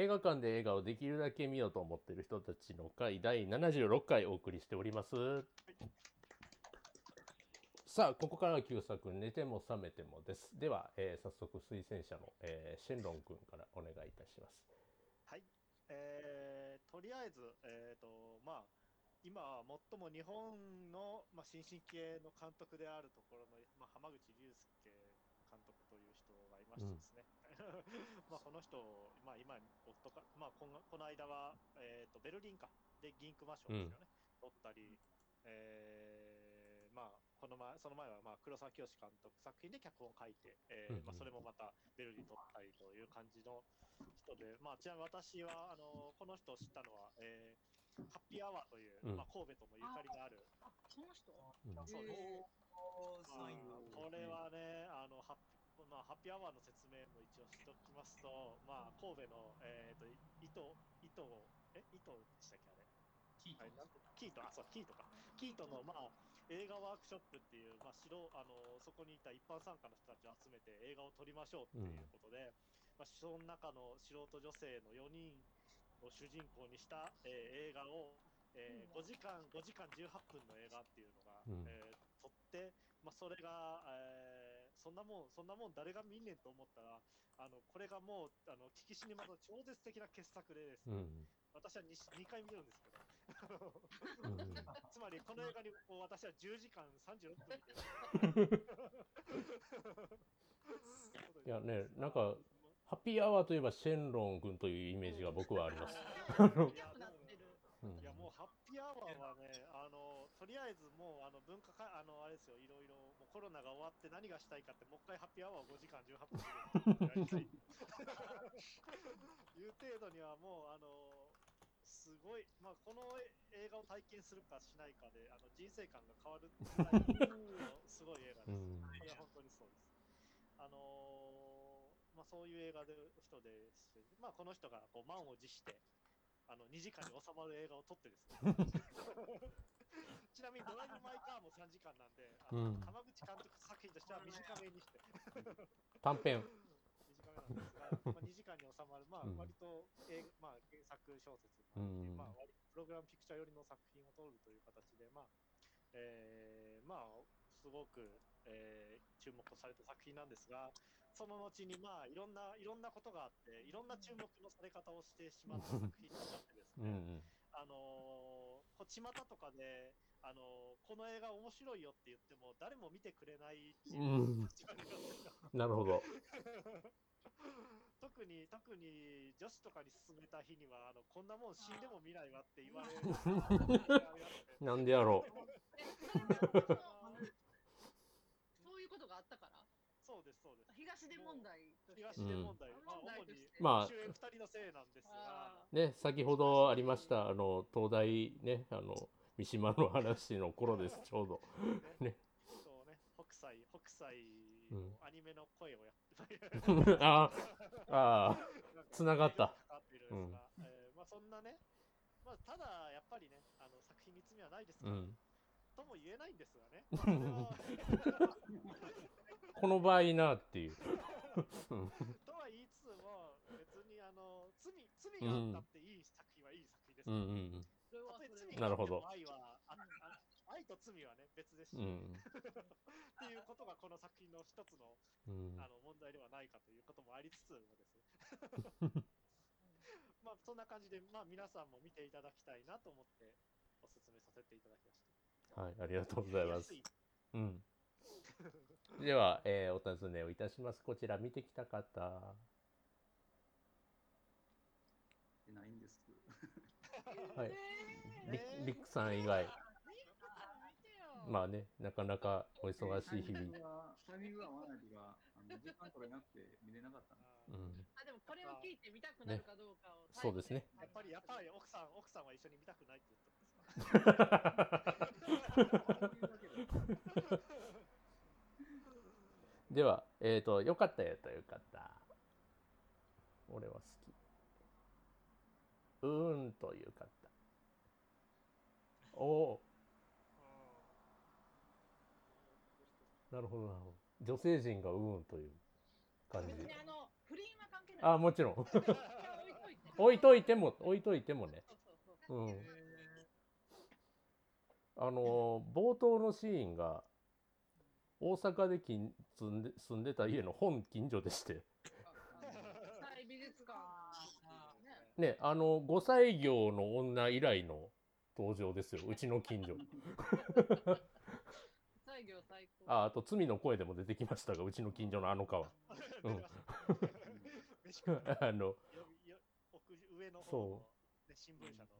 映画館で映画をできるだけ見ようと思っている人たちの会第76回お送りしております。さあ、ここからは旧作、寝ても覚めてもです。では、えー早速推薦者の、えーシェンロン君からお願いいたします。はい、えーとりあえず、えーとまあ、今、最も日本の、まあ、新進気鋭の監督であるところの、まあ、浜口竜介監督という人がいましてですね、まあこの人、まあ、今、夫か、まあ、このこの間は、えーと、ベルリンか。で銀熊賞ですよね、取ったり、えーまあ、この前その前は、まあ、黒沢清監督作品で脚本を書いて、えーうんうんまあ、それもまたベルリン取ったりという感じの人で、まあ、ちなみに私はあのこの人を知ったのは、えーハッピーアワーという、うん。まあ、神戸ともゆかりのある、あ、その人？うん。そうですへーまあこれはね、あのハッピまあ、ハッピーアワーの説明も一応しておきますと、まあ、神戸の、えー、と糸、糸を、え、糸でしたっけ、あれ？キート。はい、なんてキート、あ、そう、キートか。キートの、まあ、映画ワークショップっていう、まあ、素あの、そこにいた一般参加の人たちを集めて映画を撮りましょうっていうことで、まあ、その中の素人女性の4人を主人公にした、えー映画を、えー5時間、5時間18分の映画っていうのが、うん。えー撮って、まあ、それが、えーそんなもん、そんなもん誰が見んねんと思ったら、あの、これがもう、あの、聞きシネマの超絶的な傑作でですね、うん。私は 2, 2回見るんですけど、うんつまりこの映画にこう私は10時間36分見てる。いやね、なんか、ハッピーアワーといえばシェンロン君というイメージが僕はあります。いやりあえずもうあの文化かあのあれですよ、いろいろもうコロナが終わって何がしたいかって、もう一回ハッピーアワーを5時間18分でやりたいいう程度にはもうあのすごい、まあ、この映画を体験するかしないかであの人生観が変わるいすごい映画です。いや、本当にそうです。あのーまあ、そういう映画で人です、まあ、この人がこう満を持して、あの2時間に収まる映画を撮ってですね。ちなみにドライブ・マイ・カーも3時間なんで、あのうん浜口監督作品としては短めにして、短編。短めなんですが、まあ、2時間に収まる、まあうん割と、えーまあ、原作小説なんで、うんまあ、割プログラムピクチャー寄りの作品を撮るという形で、まあえーまあ、すごく、えー注目された作品なんですが、その後に、まあ、いろんないろんなことがあって、いろんな注目のされ方をしてしまった作品になってですね、うんうん。あのーこう巷とかで、あのーこの映画面白いよって言っても、誰も見てくれないううんなるほど。特に、特に女子とかに勧めた日には、あのこんなもん死んでも見ないわって言われる。なんでやろそういうことがあったから？そうです、そうです。東出問題まあ、問題。主にとしてまあ。主演2人のせいなんですが。あ、う。ね、先ほどありました、あの、東大ね、あの、三島の話の頃です、ちょうど。ね。そうね、北斎、北斎アニメの声をやって、あ あ、ああ、繋がった。まあ、そんなね、まあ、ただやっぱりね、あの作品に罪はないですから、うん。とも言えないんですがね、この場合なっていう。うんとは言いつつも、別にあの罪罪があったっていい作品はいい作品ですうから、んうんなるほど愛はああ愛と罪はね、別ですし、うん。うんっていうことがこの作品の一つのうんあの問題ではないかということもありつつもですね。まあそんな感じで、まあ、皆さんも見ていただきたいなと思ってお勧めさせていただきました。はい、ありがとうございますうん。では、えーお尋ねをいたします。こちら見てきた方。てないんです。はい。リえーリックさん以外。まあね、なかなかお忙しい日々。タイミングはワナビがあの時間取れなくて見れなかったうん。あでもこれを聞いてみたくなるかどうかを、そうですね。やっぱり、やっぱり奥さん、奥さんは一緒に見たくないって言った んですかでは、えっ、と、よかったやったらよかった。俺は好き。うーんという方。おお、なるほど、なるほど。女性陣がうーんという感じ別に。あの不倫は関係ない。あ、もちろん。置いといて。も置いといてもねそうんへあの冒頭のシーンが大阪で近住んで住んでた家の本近所でして。美術館あねねあの5歳業の女以来の登場ですよ。うちの近所。ああと罪の声でも出てきましたがうちの近所のあの川うん。あのよよ奥上の方の、ね、新聞社の、ね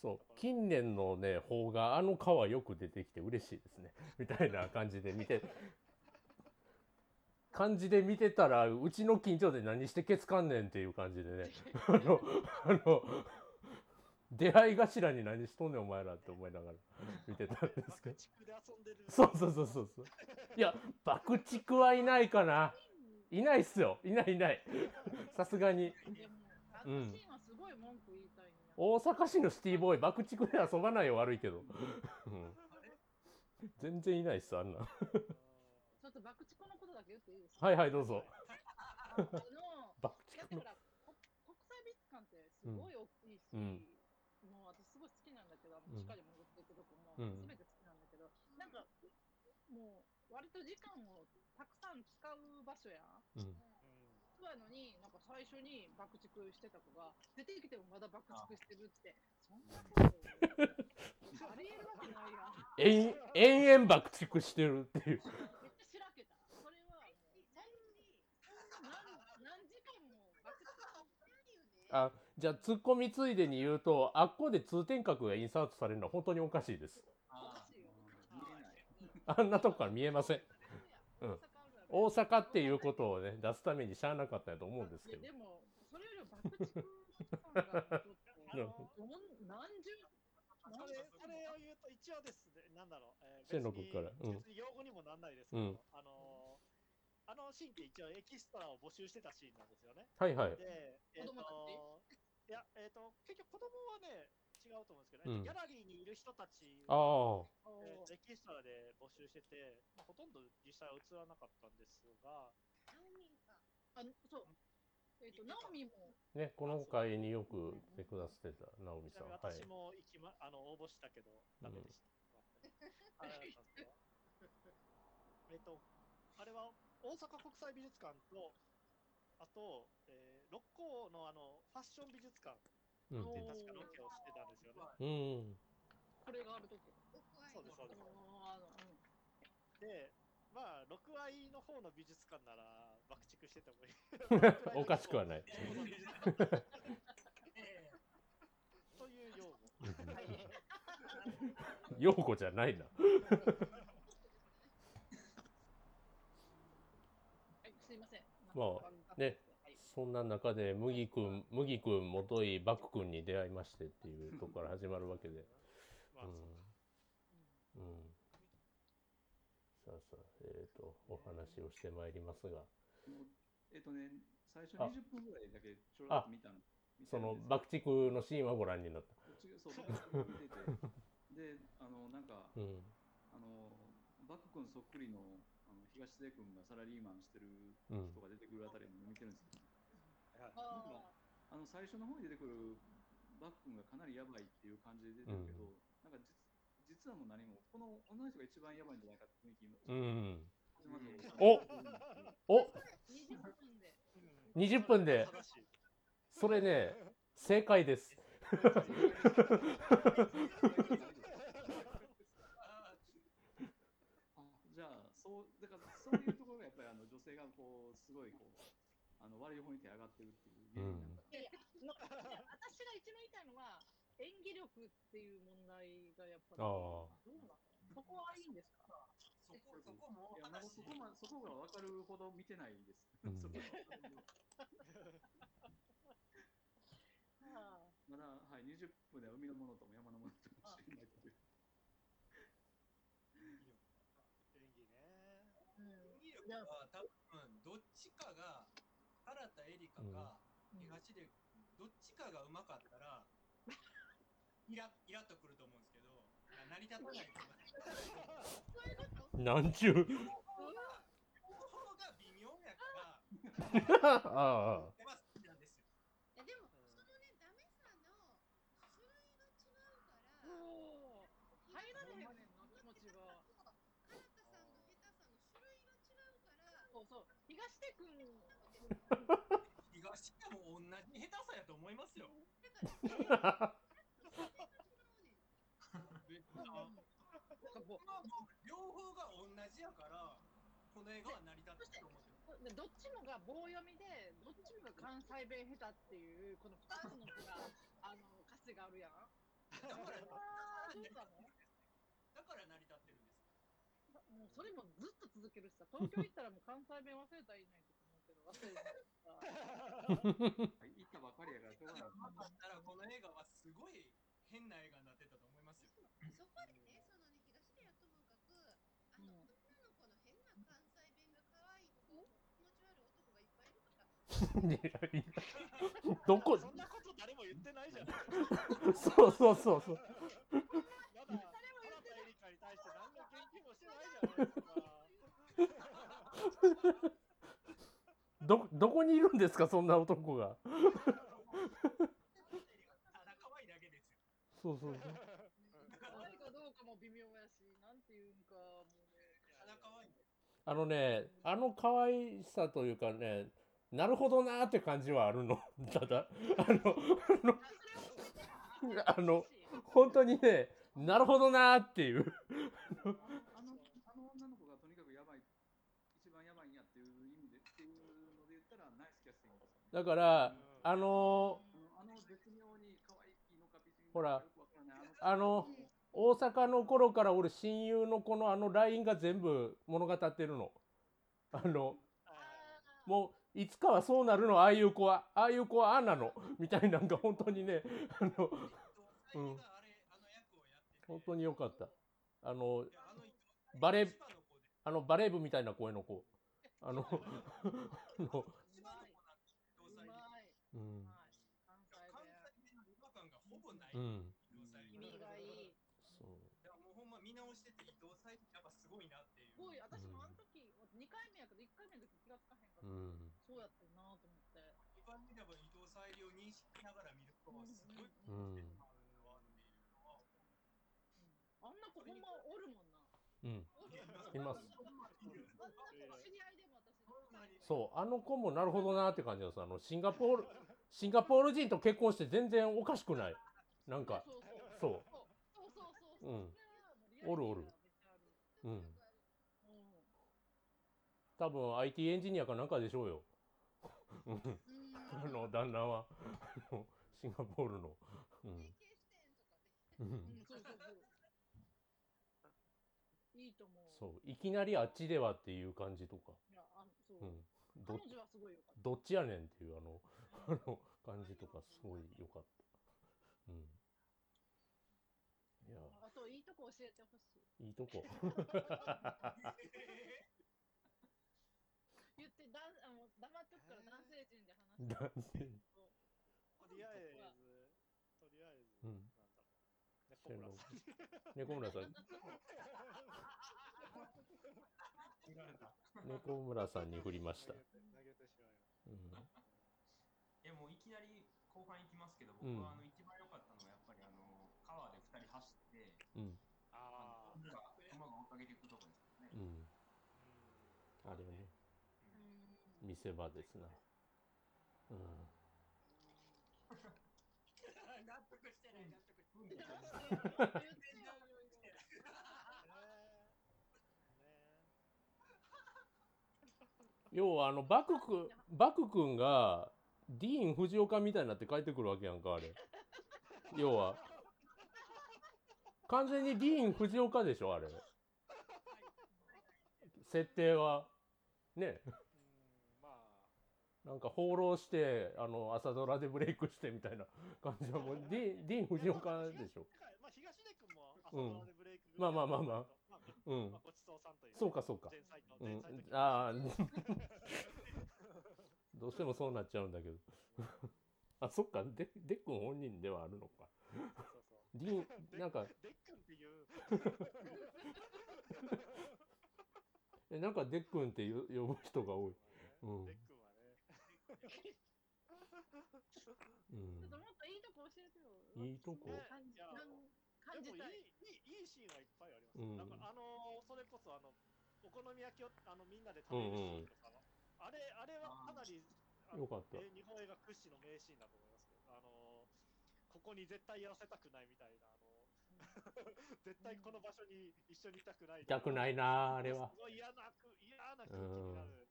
そう。近年のね方があの川よく出てきて嬉しいですね。みたいな感じで見て感じで見てたらうちの近所で何してケツかんねんっていう感じでね。あのあの出会い頭に何しとんねんお前らって思いながら 見てたんですけど。そうそうそうそうそう。いや爆竹はいないかな。いないっすよ。いないいない。さすがに。うん大阪市のシティボーイ爆竹で遊ばないよ悪いけど、うん、全然いないっすあんな。ちょっと爆竹のことだけ言っていいですか？はいはいどうぞ。あの 爆竹の。だからこ国際美術館ってすごい大きいし、うん。もう私すごい好きなんだけど、地下に潜っていくとこもうん。全て好きなんだけど、なんかもう割と時間をたくさん使う場所やん。うん。そうやのに、なんか最初に爆竹してた子が出てきてもまだ爆竹してるって、そんなことありえるわけないやん。延々延々爆竹してるっていうめっちゃしらけた。それは何何時間も爆竹あじゃあツッコミついでに言うとあっこで通天閣がインサートされるのは本当におかしいですおかしいよ。見えない。あんなとこから見えませんうん大阪っていうことをね出すためにしゃあなかったんやと思うんですけど。で も、それよりも爆竹さんがあの何十それそれを言うと一応ですね、なんだろう、えー、千野君からうん。別に用語にもなんないですけど、うん。あのーあのシーンって一応エキストラを募集してたシーンなんですよね。はいはい。で、えっ、子供たち？と、いや、えっ、と、結局子供はね、違うと思うんですけど、うん。ギャラリーにいる人たちあを、あ。えーとエキストラで募集してて、まあ、ほとんど実際は映らなかったんですが、あそう。えっ、と、ナオミも、ねこの回によく来てくださってた直美ちなさん私も行きま、あの応募したけど、ダメでした。あれだったんですけど えっと、あれは大阪国際美術館と、あと、えー六甲のあのファッション美術館うんで確かロケをしてたんですよね。うんこれがあるとき。そうです、そうです。で、まあ、6割の方の美術館なら爆竹しててもいい。おかしくはない という用語。陽子じゃないなはい、すいません。まあねそんな中で麦くん麦くんもといバクくんに出会いましてっていうところから始まるわけで。ううん。うん。さあさあえっ、とお話をしてまいりますが。えっとね、最初あ。20分ぐらいだけちょろっと見たの。その爆竹のシーンはご覧になった。そう、見てて。で、あの、なんか、うん。あの、バック君そっくりのあの東出君がサラリーマンしてるうん。人が出てくるあたりも見てるんですけど、はい。ああの最初の方に出てくるバック君がかなりやばいっていう感じで出てるけど、なんか実実はもう何も、この女の人が一番やばいんじゃないかって雰囲気う。ん。うんおおー20分で。20分で。正しい。それね正解です。あじゃあそうだからそういうところがやっぱりあの女性がこうすごいこうあの悪い方に手上がってるっていう原因なんだ、いやので私が一番言いたいのは、演技力っていう問題がやっぱり、ああ。どうなのそこはいいんですか？そこそこもいやなんかそこまそこが分かるほど見てないです、うん。そこ あまだ、はい、20分では海のものとも山のものとも知らないという。演技ね。あうん。演技力は多分どっちかがったエリカか、東でどっちかがうまかったら、イライラとくると思うんですけど、成り立たない。なんちゅう。ああ。そうそう東出君思いますよ。両方が同じやから、この映画は成り立ってると思ってどっちもが棒読みで、どっちもが関西弁下手っていう、この二つのが、あの、歌詞があるやん。だから、あーそうなのだから成り立ってるんです。もうそれもずっと続けるしさ、東京行ったらもう関西弁忘れたらいいのにと思うけど、忘れてた。行ったばかりやからしょうがなったらこの映画はすごい変な映画になってたと思いますよ。そこでね、そのね、東出はともかく、あの、うん女の子の変な関西弁が可愛い子、気持ち悪い男がいっぱいいるとか、どこ？そんなこと誰も言ってないじゃん。そうそうそうそうまだ、原田エリカに対して何の研究もしてないじゃないですか。どどこにいるんですかそんな男がただ可愛いだけですよ。そうそうそう可愛いかどうかも微妙やし、なんていうんか、もうね。ただ可愛い。あのねあの可愛さというかねなるほどなーって感じはあるのただあのあのあの本当にねなるほどなーっていう あのあの女の子がとにかくやばい、一番やばいんやっていう意味でっていうので言ったらナイスキャスティングですよね。だからあのあのあの絶妙に可愛いのか別にほらあの大阪の頃から俺親友のこのあの LINE が全部物語ってるの。あのもういつかはそうなるのああいう子はああいう子はああなのみたいなんが本当にねあのうん。本当に良かった。あのバレーあのバレー部みたいな声の子。あのあの千葉の子なんて伊藤沙莉うまい。うんうまい。関西関弁。西弁の違和感がほぼない、うん意味がいい。そうだからもうほんま見直してて伊藤沙莉やっぱすごいなっていう。すごい、私もあの時、2回目やけど、1回目の時気がつかへんかった。うんそうやってんなと思って。一般見れば伊藤沙莉を認識しながら見るとすごいうんっていうのはあんな子ほんまおるもんな。うんいます。そうあの子もなるほどなって感じなんですあのシンガポールシンガポール人と結婚して全然おかしくないなんかそう。そうそうそうおるおる。うん。うん多分 IT エンジニアかなんかでしょうよ。あの旦那は。シンガポールの。うん。そうそうそう。いいと思う。そう。いきなりあっちではっていう感じとか。いや、あそう。うん。ど。どっちやねんっていうあの あの感じとかすごい良かった。うんいやあと、いいとこ教えてほしい。いいとこ言って、だあの黙っとくから男性陣で話して。男性とりあえず、とりあえず、うんなんだろう。猫村さん。猫村さん猫村さんに振りました投げてしまいましうんえもういきなり後半行きますけど、うん僕はあの一番良かったのはやっぱりあの川で2人走って、うんた。ああ、馬が追っかけていくとこですよね。うんあれねうん見せ場ですなうん納得してない、納得してない。うん言ってよ要はあのバク君バク君がディーン・藤岡みたいになって帰ってくるわけやんかあれ要は完全にディーン・藤岡でしょあれ。設定は。ね。なんか放浪してあの朝ドラでブレイクしてみたいな感じはもうディディーン・藤岡でしょ。あ、まあ、東出君も朝うんドラでブレイク、まあまあまあまあ。まあ、うん。まあ、ごちそうさんという。そうかそうか。うん。ああどうしてもそうなっちゃうんだけど。あそっか。デデックン本人ではあるのかディーンなんか。デックンっていう、えなんかデックンってよ呼ぶ人が多い。うん。デックンはね。うん。ちょっともっといいとこ教えてよ。いいとこ？感じ感じでもたい。いいいいシーンはいっぱいあります、うん。なんかあのーそれこそあのお好み焼きをあのみんなで食べるシーンとかは、ああれ、あれはかなり、あのよかった。え日本映画屈指の名シーンだと思いますよ。あのここに絶対やらせたくないみたいな、あの 絶対この場所に一緒にいたくない。痛くないなあれは。すごい嫌なく、嫌な空気になる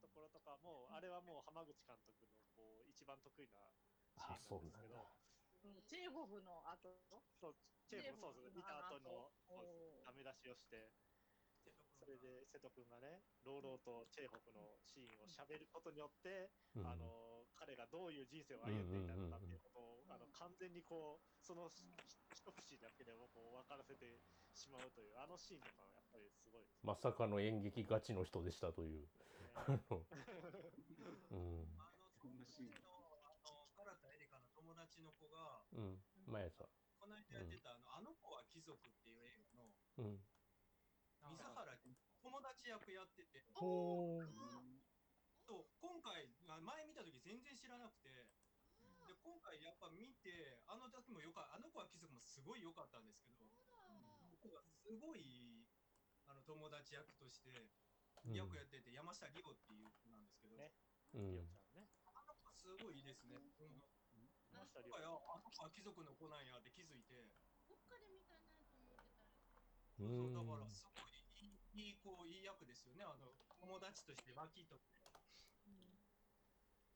ところとかも、あれはもう浜口監督のこう一番得意なあシーンなんですけど、うんチェーホフの後？そうチェーフもそうです、見た後のダメ出しをして、れで瀬戸君がね、朗々とチェーホフのシーンを喋ることによって、うんあの彼がどういう人生を歩んでいたのかっていうことを、あの完全にこうそのひ一節だけでもこう分からせてしまうというあのシーンとかはやっぱりすごいです、まさかの演劇ガチの人でしたという。あね。のうん。あの、こんなシーンの、あの、唐田エリカの友達の子が、うん。まやさこの間やってた、あの、あの子は貴族っていう映画の、ん。うん。水原友達役やってて、ほー。そう。今回、あ前見た時全然知らなくて、で今回やっぱ見て、あの時もよかあの子は貴族もすごい良かったんですけど、僕がすごいあの友達役としてうん。役やってて、山下リオっていう子なんですけど、ね。うん。リオちゃんね。あの子すごいいいですね。うん。山下リオあの子は貴族の子なんやって気づいて、どっかで見たなと思ってたそうだんからすごいいい子いい役ですよね。あの友達として脇とって、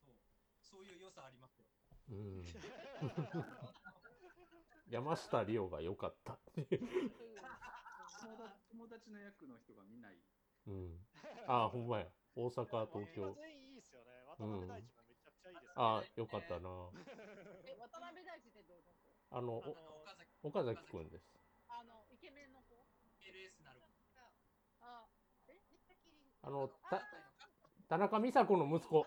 そうそういう良さありますよ。うん。山下リオが良かった。友達友達の役の人が見ない。うん。あ、ほんまや。大阪、東京。全員いいですよね。渡辺大地もめちゃくちゃいいです、ねあ、よかったな。え渡辺大地ってどうあの、あのお岡崎岡崎くんです。あのイケメンの子 LS なる。あネタキリンあの、あた、田中美佐子の息子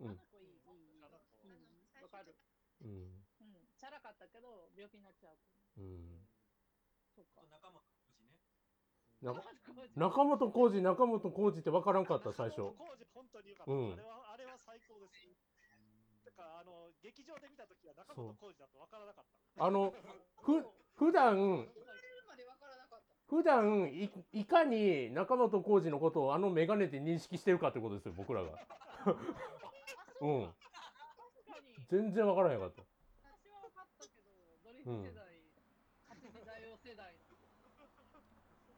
うんうんあのわかるうん。うんチャラかったけど病気になっちゃううん。そうか仲間中中本浩二、中本浩二って分からんかった、最初。工事本当に良かった、うんあれは。あれは最高です。てか、あの、劇場で見たときは中本浩二だと分からなかった。あの、ふ、普段、普段い、いかに中本浩二のことをあのメガネで認識してるかってことですよ、僕らが。うん。全然分からへんかった。私は分かったけどドリフ世代、8時代用世代の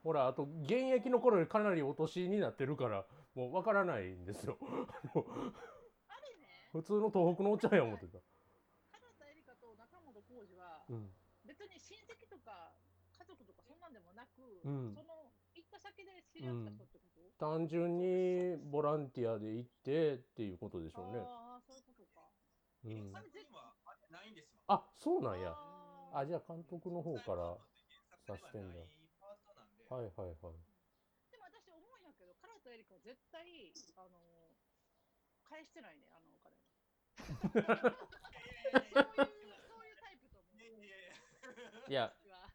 ほら、あと、現役の頃よりかなりお年になってるから、もう分からないんですよ。普通の東北のおっちゃんや思ってた。原田エリカと中本浩二はうん。別に親戚とか家族とかそんなんでもなく、うんその行った先で知り合った人ってこと、単純にボランティアで行ってっていうことでしょうね。ああそういうことかうん。作品はあれないんですよ。あ、そうなんや。あじゃあ監督の方から。さしてんだ。はいはいはい。でも私思うんやけど原田エリカは絶対あの返してないねあのお金 そういうそういうタイプと思ういやいやいやいや、私は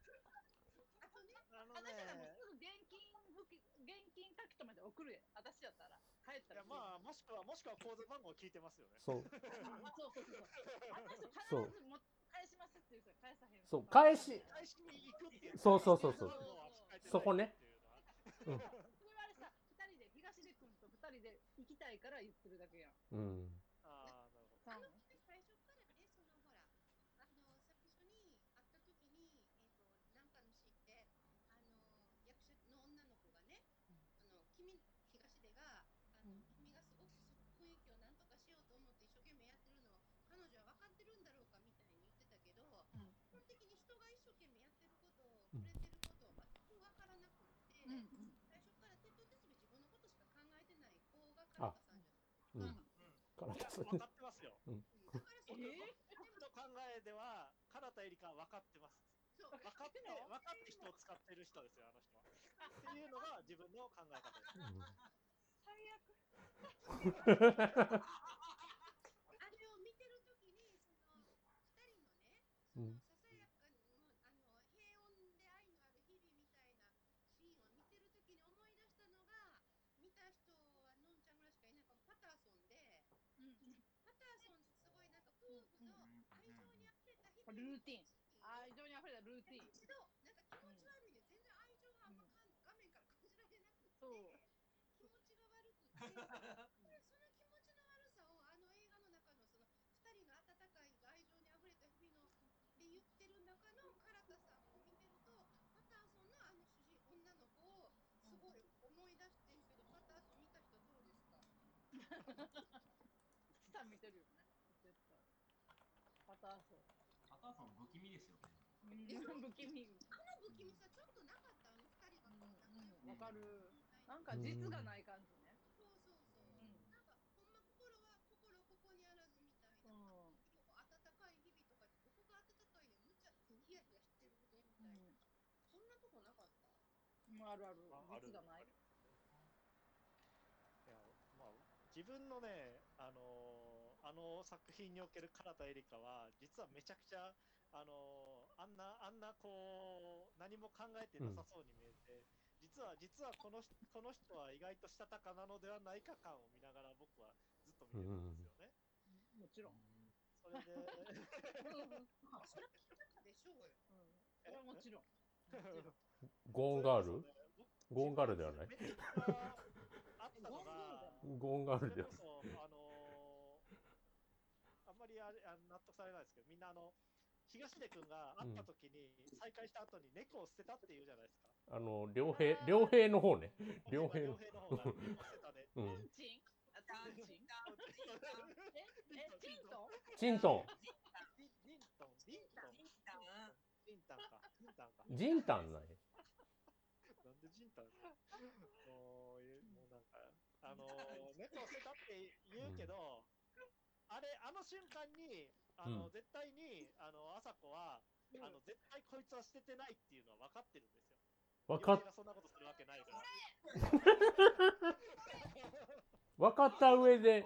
あとね、あの私はもうね、すぐ現金付き現金書き留めて送るやん私やったら帰ったらいやまあ、もしくは、もしくは口座番号聞いてますよね。そう。あそうそうそうあの人そう必ずも返しますって言う人は返さへんそう、返し、返しに行くっていう。そうそうそうそううそこね。それはあれさ二人で東出君と二人で行きたいから言ってるだけやんうん。ああ、なるほど。さん最初からね、そのほら、あの、最初に会った時に、えっ、と、なんかのシーンで、あの、役者の女の子がね、あの、君、東出が、あの、うん君がすごく雰囲気をなんとかしようと思って一生懸命やってるのを、彼女は分かってるんだろうかみたいに言ってたけど、うん基本的に人が一生懸命やってることを、触れてることを全く分からなくって、うんうん最初から手と手すべ自分のことしか考えてない子がカラタさんじゃないうん。からいや、さ分かってますよ。だからその、え僕の考えでは、唐田エリカは分かってます。そう分かって、分かって人を使ってる人ですよ、あの人は。っていうのが自分の考え方です。最悪 ティン。あ非常に溢れたルーティン。一度、なんか気持ち悪いね、全然愛情があんまかん、画面から感じられなくて、そう気持ちが悪くて、その気持ちの悪さをあの映画の中のその二人の温かい愛情に溢れた日々ので言ってる中の唐田さんを見てると、パターソンのあの主人女の子をすごい思い出してるけど、パターソン見た人どうですか？さん見てるよね、絶対。パターソン。不気味ですよね。うん、不気味。あの不気味さちょっとなかったあの二人がこう仲良くわかる。なんか実がない感じね。そうそうそう、うんなんかほんま心は心ここにあらずみたいな、うん温かい日々とかここが温かいねむっちゃヒヤヒヤしてるねみたいな、そんなとこなかった？うん、あるある。あある実がない。いやまあ、自分のね、あの作品における唐田エリカは、実はめちゃくちゃ、あのーあんな、あんなこう、何も考えてなさそうに見えて、実は、実はこの人この人は意外としたたかなのではないか感を見ながら僕はずっと見てるんですよね。もちろん。それで、まあそれはしたかでしょうよ。うん。それはもちろん。ゴーンガール？僕ゴーンガールではないゴーンガーそルではれこそ、あのーあんまりあれあの納得されないですけど、みんなあの、東出君が会った時に、再会した後に猫を捨てたって言うじゃないですか。あの両兵両兵の方ね。両兵両兵の。方が猫を捨てたね。うトんンチン？あ、トンチン？え、え、チントンチントン。リンリントン、リントン、ジンタンか、ジンタンか。ジンタンないなんでジンタンもう、えもうなんか、あのー、猫を捨てたって言うけど、あれ、あの瞬間に、あの、うん絶対に、あの、朝子は、あの、絶対こいつは捨ててないっていうのは分かってるんですよ。わかっそんなことするわけないから。分かった上で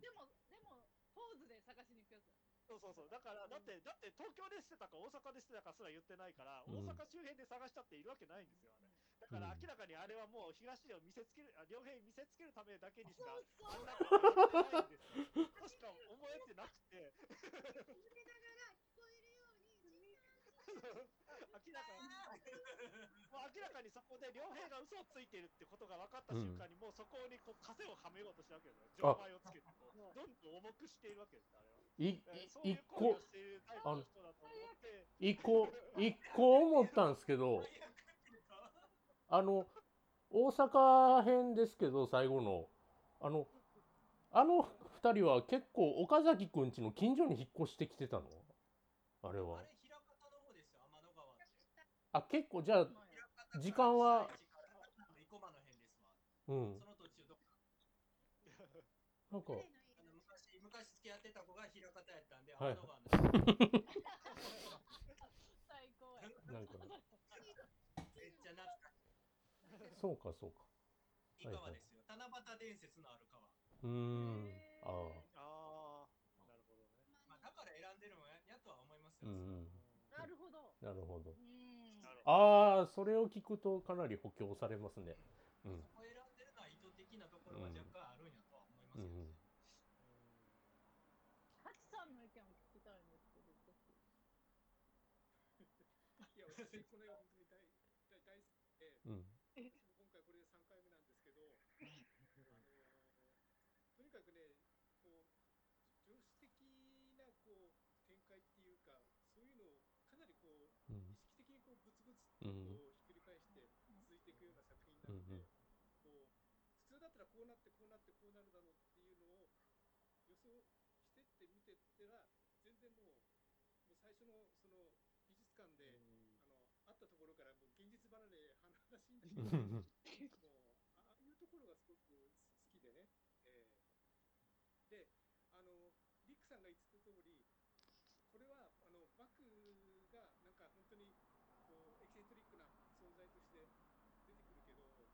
でも、でも、ポーズで探しに行くやつ。そうそうそう。だから、だって、だって東京で捨てたか大阪で捨てたかすら言ってないから、うん大阪周辺で探したっているわけないんですよ、あれ。だからうん明らかにあれはもう東出を見せつける、あ両辺見せつけるためだけにしか、あんないんですよ。としか思えてなくて、触れながら聞こえるようにジン明らかに、もう明らかにそこで両兵が嘘をついてるってことが分かった瞬間に、もうそこにこう風をはめようとしたわけですよ。錠前をつけてどんどん重くしているわけです、あれは。いい一う行為個をしているタイプの人だと思って、一個一個思ったんですけどあの大阪編ですけど最後の。あのあの二人は結構岡崎くん家の近所に引っ越してきてたの？あれあは。あ結構じゃあ時間は？うん。なんか。昔付き合ってた子が平方やったんで、はい 天の川の辺最高や。なんかめっちゃ懐かしそうかそうかい川ですよ。七夕伝説のある川。うーんへーあああ、なるほどね。まあ、だから選んでるのややとは思いますよ。あうんなるほど。なるほどうん。なるほど。ああそれを聞くとかなり補強されますねうんそこ選んでるのは意図的なところは若干あるんやとは思いますよ。うんハチさんの意見を聞きたいんですけど、ぜひいや、私、この絵は本当に大大大好きで、うん今回これで3回目なんですけど、あのとにかくね、こう、常識的なこう展開っていうか、そういうのをかなりこう、うん意識的にこうブツブツとうんこうひっくり返して続いていくような作品なので、うんうんこう普通だったらこうなってこうなってこうなるだろうっていうのを予想してって見てったら全然もうもう最初のその美術館で、あの会ったところからもう現実離れ話になってもうああいうところがすごく好きでね、えーであのリックさんが言ってた通りこれはあのバクがなんか本当にこうエキセントリックな存在として出てくるけどそ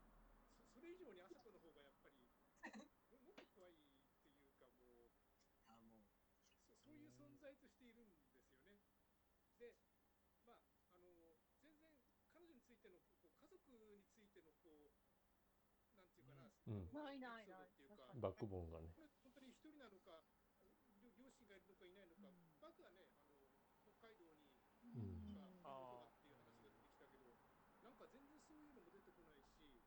それ以上にあそこの方がやっぱりももっと怖いっていうかもうあもうそそういう存在としているんですよね。で、まあ、あの全然彼女についてのこう家族についてのこうなんていうん。ないないない。バックボーンがね。これ本当に一人なのか両両親がいるのかいないのか、うん。バクはねあの北海道にうん。があー妹だっていう話が出てきたけど、なんか全然そういうのも出てこないし、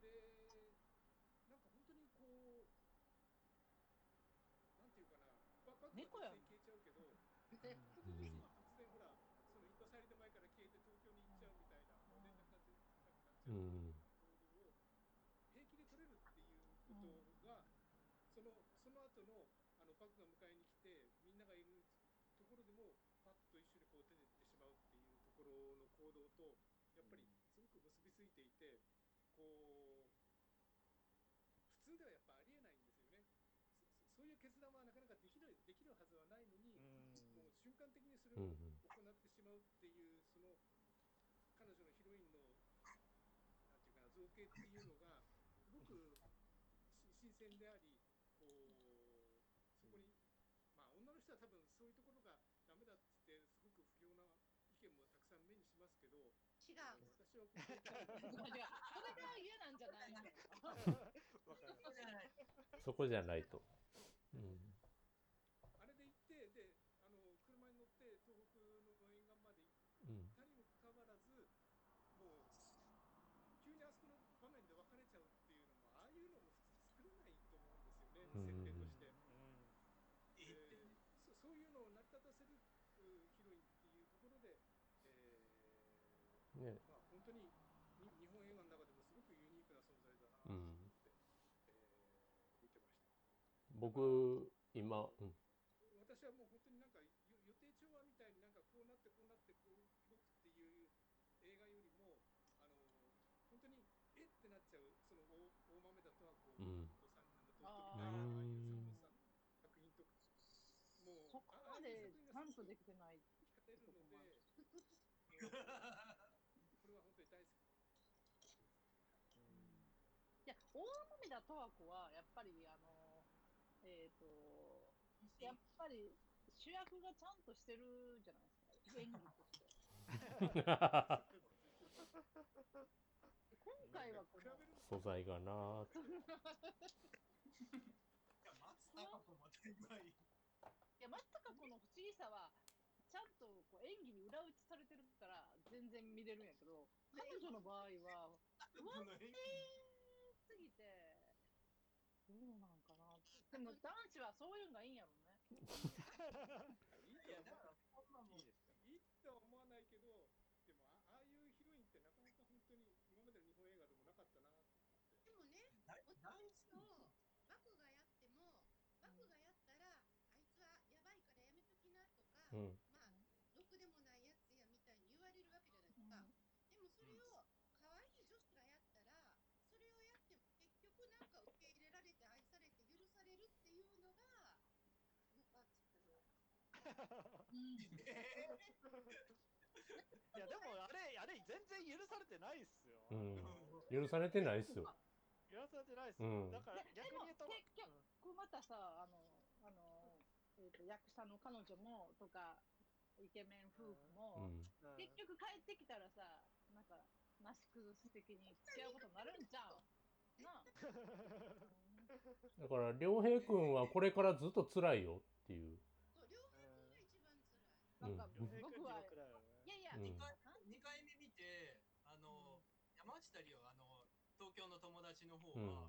で、なんか本当にこう、なんていうかな、ババック猫やん。は消えちゃうけど、突然突然ほら、そのインパサリで前から消えて東京に行っちゃうみたいな、連絡がなくなっちゃうみたいな行動を平気で取れるっていうことが、後のあのバクが迎えに来てみんながいるところでもパッと一緒にこう出てってしまうっていうところの行動とやっぱりすごく結びついていてこう普通ではやっぱありえないんですよね。そそういう決断はなかなかできるできるはずはないのに、もう瞬間的にそれを行ってしまうっていう、その彼女のヒロインのなんていうかな造形っていうのがすごくし新鮮であり、こうそこにまあ女の人は多分そういうところがダメだって言ってすごく不良な意見もたくさん目にしますけど、違う。私は。そこじゃないと。うん。あれで行ってであの車に乗って東北の沿岸までうん行ったにもかかわらずもう急にあそこの場面で別れちゃうっていうのもああいうのも普通作れないと思うんですよね、うん設定として。えってでそそういうのを成り立たせるうヒロインっていうところで、えーね。まあ、本当にに日本映画の中でもすごくユニークな存在だなと思うんって、えー見てました。僕、今、うん。私はもう本当になんかよ予定調和みたいになんかこうなってこうなってこう動くっていう映画よりもあの本当にえってなっちゃうその大大豆田とはこう、うんお父さんなんだとあみたいなああいううん作作品とかもうそこまでちゃんとできてない惹かれるので、これは本当に大好き。いや大豆田十和子はやっぱりあのえっ、とやっぱり主役がちゃんとしてるじゃないですか。演技として。今回はこの素材がなーって。いや、松か子の不思議さはちゃんとこう演技に裏打ちされてるから全然見れるんやけど彼女の場合は不安定すぎてどうなんかなでも 男子はそういうのがいいんやろねいや、だから、こんなもんいいですかいいとは思わないけど、でもあああいうヒロインってなかなか本当に今までの日本映画でもなかったなって。でもね、男父とバクがやっても、バクがやったら、あいつはやばいからやめときなとか、うん。まあ、ろくでもないやつやみたいに言われるわけじゃないですか。でもそれを可愛い女子がやったら、それをやっても結局なんか受け入れられて愛されて許されるっていうのが、なんかちょっといやでもあれあれ全然許されてないっすよ。うん。許されてないっすよ。許されてないっすよ。うんだから逆に言うと、結局またさあのあの、えー、と役者の彼女もとかイケメン夫婦うも、ん。うん結局帰ってきたらさなんかなし崩し的に付き合うことになるんちゃうなあだから、良平くんはこれからずっと辛いよっていう。そう両平君が一番辛い。うんなんか僕はいやいや、うん2回二回目見て、あの、山下理央、あの、東京の友達の方は、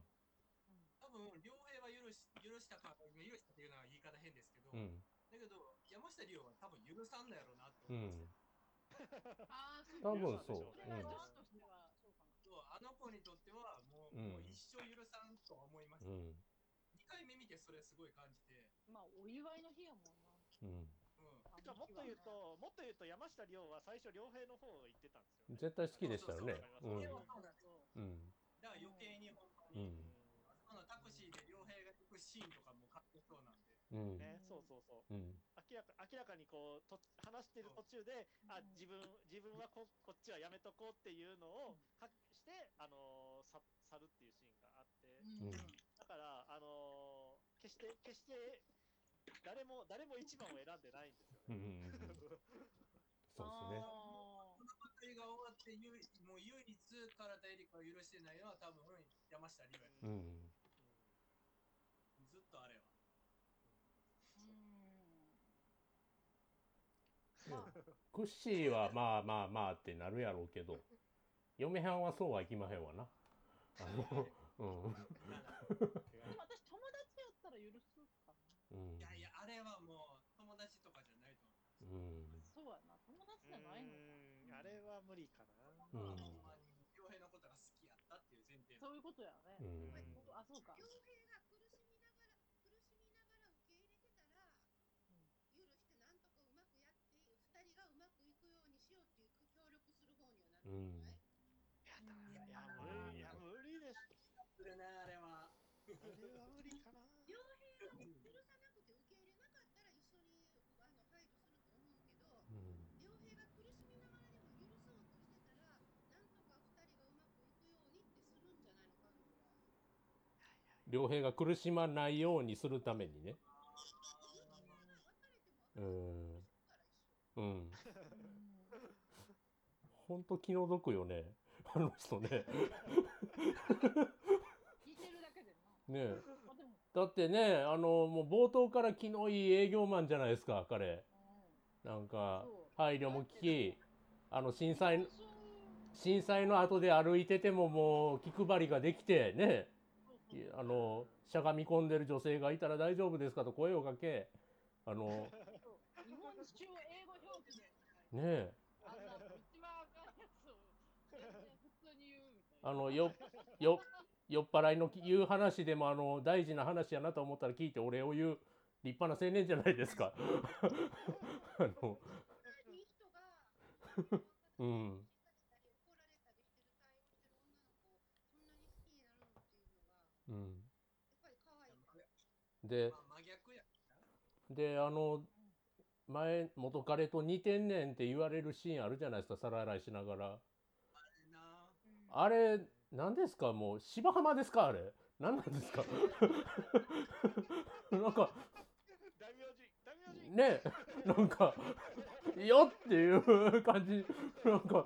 多分、良平は許し許したか、許したっていうのは言い方変ですけど、うん。だけど、山下理央は多分許さんだやろうなってう思うんですよ。ん。ああそう多分そう。あの子にとってはもう,、うんもう一生許さんとは思います。う二ん。2回目見てそれすごい感じて、まあお祝いの日やもんなうん。じゃあもっと言うと、もっと言うと山下理央は最初良平の方を言ってたんですよ、ね。絶対好きでしたよね。うんそうそうそう。そうなん。だから余計にほんまに、うん。あそこのタクシーで良平が行くシーンとかもかっこそうなんで、うん。ね、そうそうそう。うん。明らか明らかにこうと話してる途中で、あうん自分自分はここっちはやめとこうっていうのをはしてあのーさ去るっていうシーンがあって、うんうんだからあのー決して決して誰も誰も一番を選んでないんですよね。うん。そうですね。あこのばかりが終わって唯もう唯一唐田エリカを許してないのは多分山下理央や、うん。ずっとあれは。クッシーはまあまあまあってなるやろうけど、嫁はんはそうはいきまへんわな。あの、うん。でも私友達やったら許すかうんい。やいや、あれはもう友達とかじゃないと思うん。なそうやな友達じゃないのかうんあれは無理かな。うんう。ほんまに良平のことが好きやったっていう前提そういうことやね、うん。あそうか両平が苦しみながら、苦しみなうんいや、いや無理、いや、無理です。するな、あれは。あれは無理かな。両兵が許さなくて受け入れなかったら一緒にあの排除すると思うけど、うん両兵が苦しみながらでも許そうとしてたら、なんとか二人がうまくいくようにってするんじゃないのかぐらい。良平が苦しまないようにするためにね。うん。うん。ほんと気の毒よね。あの人ね。ねだってねあのもう冒頭から気のいい営業マンじゃないですか彼。なんか配慮も聞きあの震災震災の後で歩いててももう気配りができてね。いあのしゃがみ込んでる女性がいたら大丈夫ですかと声をかけあの日本中英語表記で、ねえあんな一番あかんやつを普通に言うみたいな。あのよよ酔っ払いの言う話でもあの大事な話やなと思ったら聞いてお礼を言う立派な青年じゃないですか。あのうん怒られたりしてる対応してる女の子をそんなに好きになるのっていうのが、うん、やっぱり可愛いから。でまあ、真逆や。であの前元彼と似てんねんって言われるシーンあるじゃないですか皿洗いしながら。あれ何ですか？もう芝浜ですか？あれ。何なんですか？なんか。ねなんかよっていう感じ。なんか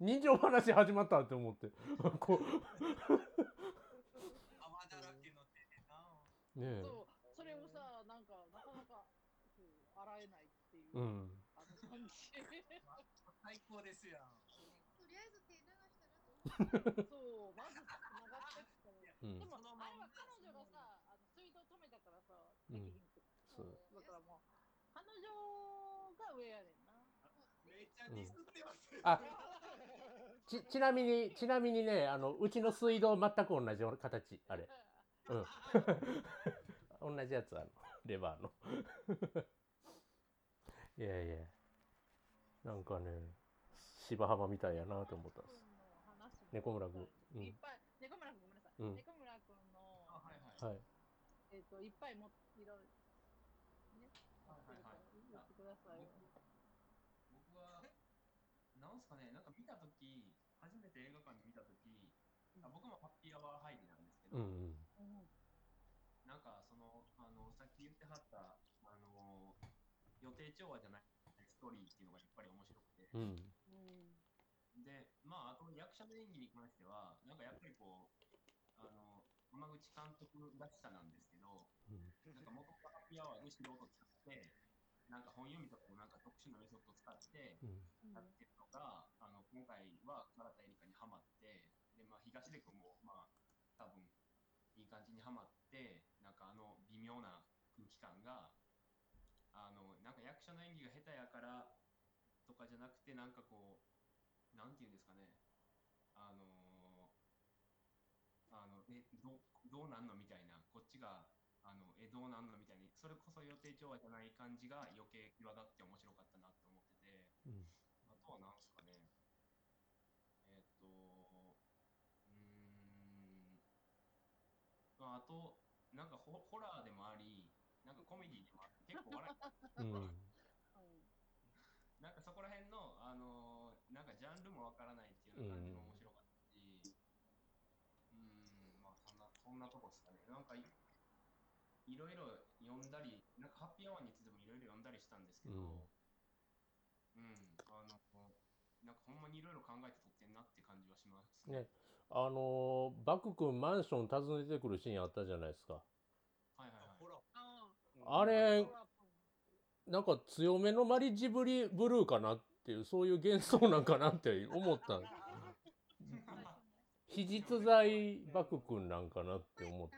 人情話始まったって思って。こ泡だらけの手でな。うねそう、それをさ、なんか、なかなか、そう洗えないっていう、うんあの感じ。最高ですやん。とりあえず手流したら。そう、まず繋がってきたら。うんでも、あれは彼女がさ、あの水道止めたからさ、うんできひんってそうだからもう、彼女が上やねんな。めっちゃディスってますよ。あちちなみにちなみにねあのうちの水道全く同じ形あれうん。同じやつあのレバーの。いやいや。なんかね芝浜みたいやなと思ったんです。猫村君。うん。いっぱい、猫村君ごめんなさい。うん。猫村君の、あはいはい。はい。えっ、と、いっぱいも、いろいろ、ね、はいはいはい。言ってくださいよ。僕は、なんすかね、なんか見たとき、初めて映画館で見たとき、あ僕もハッピーアワー入りなんですけど、うんうんなんかその、あの、さっき言ってはった、あの、予定調和じゃないストーリーっていうのがやっぱり面白くて、うん。うん。で、まあ、あと役者の演技に関しては、なんかやっぱりこう、あの、山口監督らしさなんですけど、うん。なんか元々ハッピーアワーで素人使って、なんか本読みとかもなんか特殊なメソッドを使ってうん。やってるのが、あの今回は唐田エリカにはまって、で、まあ、東出君も、まあ、多分いい感じにはまって、なんかあの微妙な空気感が、なんか役者の演技が下手やからとかじゃなくて、なんかこう、なんていうんですかね、あのあの、え、どう、どうなんのみたいな、こっちが、あの、え、どうなんのみたいに、それこそ予定調和じゃない感じが余計際立って面白かったなって思ってて、うん。あとはなんすかね、えーっと、うーん、まあ、あと、なんかホホラーでもあり、なんかコメディでも結構笑った。うん なんかそこら辺の、あのーなんかジャンルもわからないっていう感じも面白かったし、うーん、まあそんな、そんなとこですかね。なんかい、いろいろ読んだり、なんかハッピーアワーについてもいろいろ読んだりしたんですけど、ううんん、あの、なんかほんまにいろいろ考えて撮ってんなって感じはしますね。ねあのーバク君マンション訪ねてくるシーンあったじゃないですかああれなんか強めのマリジブリブルーかなっていうそういう幻想なんかなって思った。非実在バク君なんかなって思って。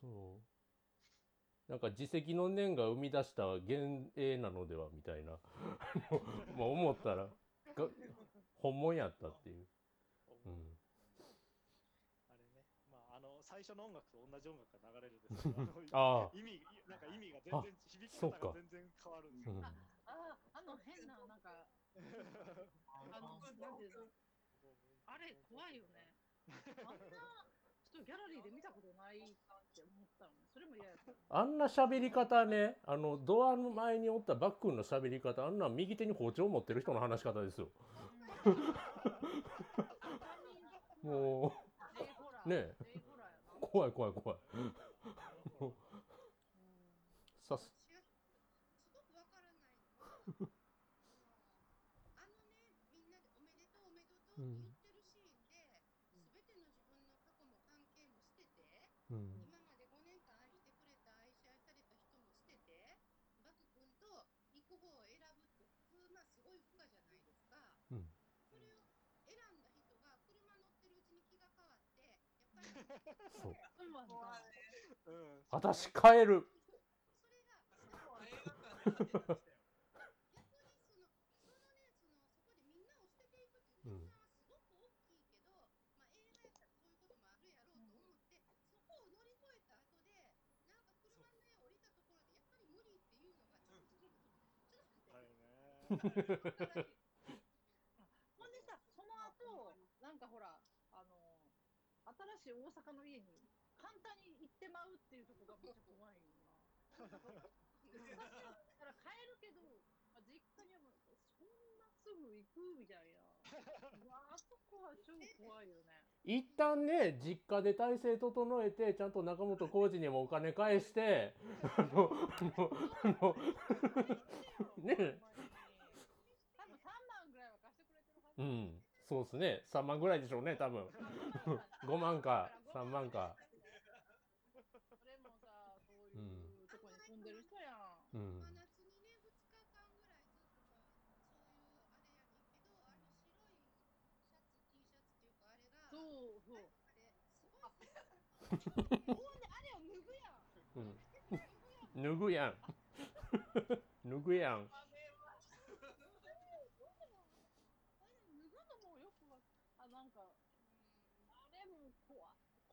そう。なんか自責の念が生み出した幻影なのではみたいな。まあ思ったらが本物やったっていう、うん、最初の音楽と同じ音楽が流れるんですけど意味なんか意味が全然響き方が全然変わるんですよ。あああの変ななんかあのなんていうのあれ怖いよね。あんなとギャラリーで見たことないって思ったのそれも嫌やあんな喋り方ねあのドアの前におったバックンの喋り方あんな右手に包丁持ってる人の話し方ですよ。もう。ねえ。怖い怖い怖い。さす、越えた後でなん。か車の上降りたところでやっぱり無理っていうのがちょっとちょっとちょっとはいね。ほんでさ、その後、なんかほら、あの、新しい大阪の家に簡単に行ってまうっていうところがめっちゃ怖いよな。昔だったら帰るけど、まあ、実家にはそんなすぐ行くみたいな。うわあそこは超怖いよね。一旦ね、実家で体制整えて、ちゃんと中本浩二にもお金返して、あの、あの、ね え多分3万ぐらいは貸してくれてるはず。うん、そうですね。3万ぐらいでしょうね、多分。5万か3万か。それもさ、そういうとこに住んでる人やん。うん真。夏にね2日間ぐらいずっとまあそういうあれやねんけどあの白いシャツ T シャツっていうかあれがそう。あれすごいほんであれを脱ぐやん。うん。脱ぐやん。脱ぐやん。あれ脱ぐのもよくわあなんかあれも怖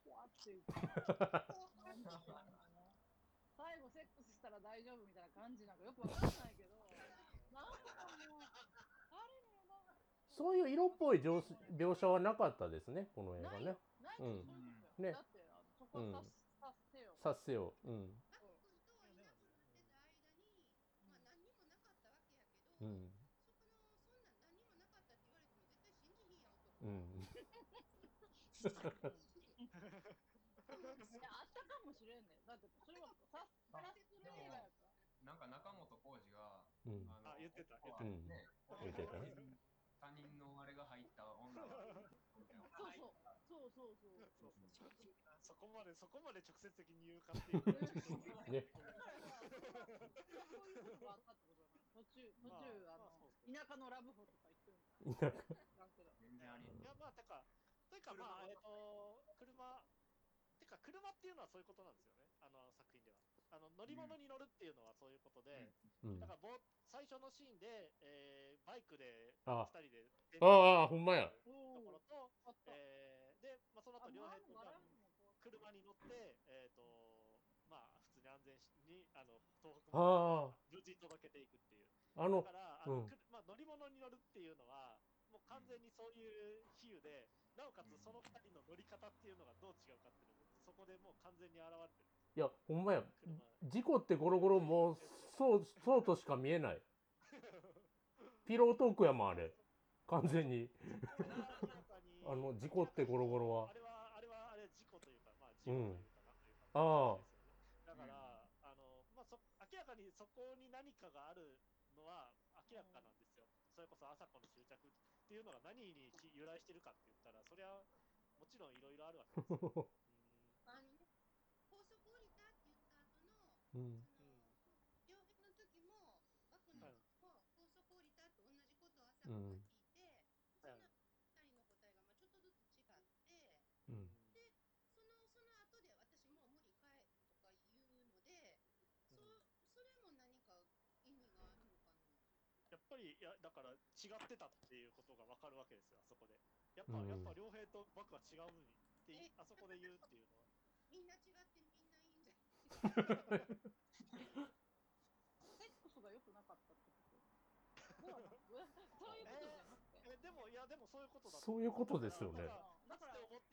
怖っていう最後セックスしたら大丈夫みたいな感じなんかよくわかんないけど。なんかもうあれもな。そういう色っぽい描写描写はなかったですね、この映画ね。ないよ。ないういうことよ、ね。だってあのそこはさ,、させよ。させよ。うん。バック君うん。あ言ってた言ってた。うん。ね、言ってたね。他人のあれが入った女が、そうそう。そうそうそう。そこまでそこまで直接的に言うかっていう。ね。だからさそういうことがあったってことだな。途中途中、まあの田舎のラブホとか行ってるんだ全然ありいやまあてかというかまあえっ、と車てか車っていうのはそういうことなんですよね。あの作品ではあの乗り物に乗るっていうのはそういうことで、うん。あだからぼ最初のシーンで、えーバイクであ。2人でああ、ほんまや。ところと、えーで、まあ、その後両兵とが車に乗って、えっ、とまあ普通に安全にあの東北ああ。無事に届けていくっていう。あのだか、らあの、うん。まあ、乗り物に乗るっていうのはもう完全にそういう比喩でなおかつその2人の乗り方っていうのがどう違うかっていうのがそこでもう完全に現れてるいや、ほんまや。車事故ってゴロゴロもう、そう、そうとしか見えない。ピロートークやもん、あれ。完全に。あの事故ってゴロゴロはあれはあれはあれ事故というかまあ事故というかなんというか、ああだから、あのまあそ明らかにそこに何かがあるのは明らかなんですよ、それこそ朝子の執着っていうのが何に由来してるかって言ったらそれはもちろんいろいろあるわけですよ、うんあのね、高速降りたって言った後の、うん。その、両兵の時も、バクのも、高速降りたと同じことを朝子が聞いて、その二人の答えがまちょっとずつ違って、うん。そのその後で私も無理かえとか言うので、そそれも何か意味があるのかな。やっぱりいやだから違ってたっていうことが分かるわけですよあそこでやっぱ、うん。やっぱ両兵とバクは違うのにってあそこで言うっていうのはみん。な違てみんないいんじゃないセックスが良くなかったってこと。そういうことじゃなくてえでもいやでもそういうことだとそういうことですよね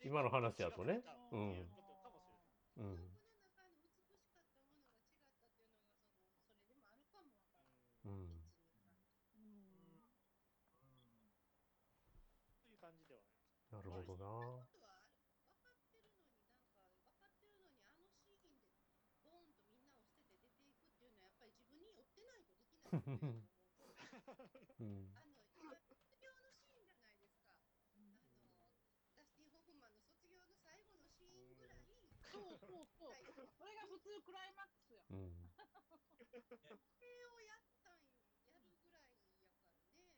今の話やとね。うことかもしれない。うん僕の中の美しかったものが違ったっていうのがそのそれでもあるかもわからない。うん一二三うんという感じではあります。なるほどなことはある分かってるのになんか分かってるのにあのシーンでボーンとみんなを捨てて出ていくっていうのはやっぱり自分に寄ってないとできないと思う。ん。あの今卒業のシーンじゃないですか。あのダスティン・ホフマンの卒業の最後のシーンぐらい。そうそうそう。それが普通クライマックスや。うん。それをやったん。やるぐらいやからね。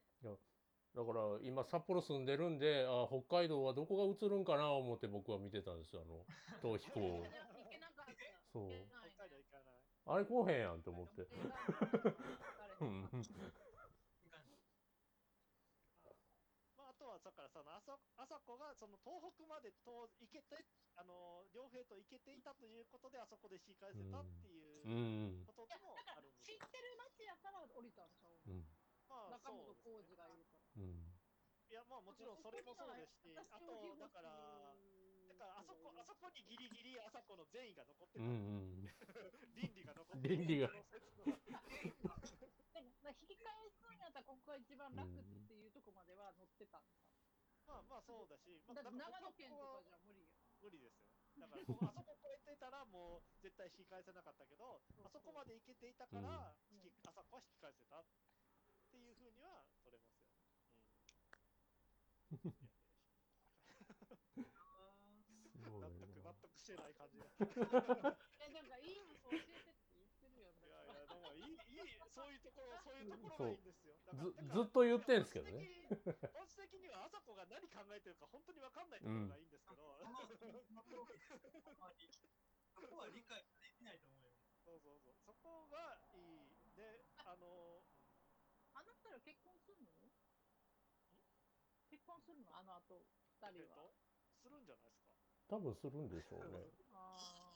だから今札幌住ん。でるん。であ北海道はどこが映るん。かな思って僕は見てたん。ですよあの逃避行いけなかった。そういけない行かない。あれ来へん。やん。と思ってまあ、あとはだからそのあさあさこがその東北までと行けてあの両兵と行けていたということであそこで引き返せたっていううんことでもあるんです知ってる街やから降りたんちゃううんまあ中本浩二がいるから。うんいやまあもちろんそれもそうですしあとだからだからあそこあそこにギリギリあさこの善意が残ってた、うんうん倫理が残って倫理がでもまあ引き返すんやったらここが一番楽っていうとこまでは乗ってたんだ。まあまあそうだし、まあ、だ長野県とかじゃ無理やん。無理ですよ。だからこう あそこ越えてたらもう絶対引き返せなかったけどあそこまで行けていたから、引きあそこは引き返せたっていうふうには取れますよ。ね、すごいな納得納得してない感じ。だ え、なんかいい嘘教えてって言ってるやん。いやいやでもいいいいそういうところそういうところがいいんですよだからずずっと言ってんすけどね本質的にはあさこが何考えてるか本当に分かんないところがいいんですけど、そこは理解できないと思うよ。そうそうそうそこがいいであのあなたら結婚するの結婚するのあの後、二人は。するんじゃないですか多分するんでしょうねあ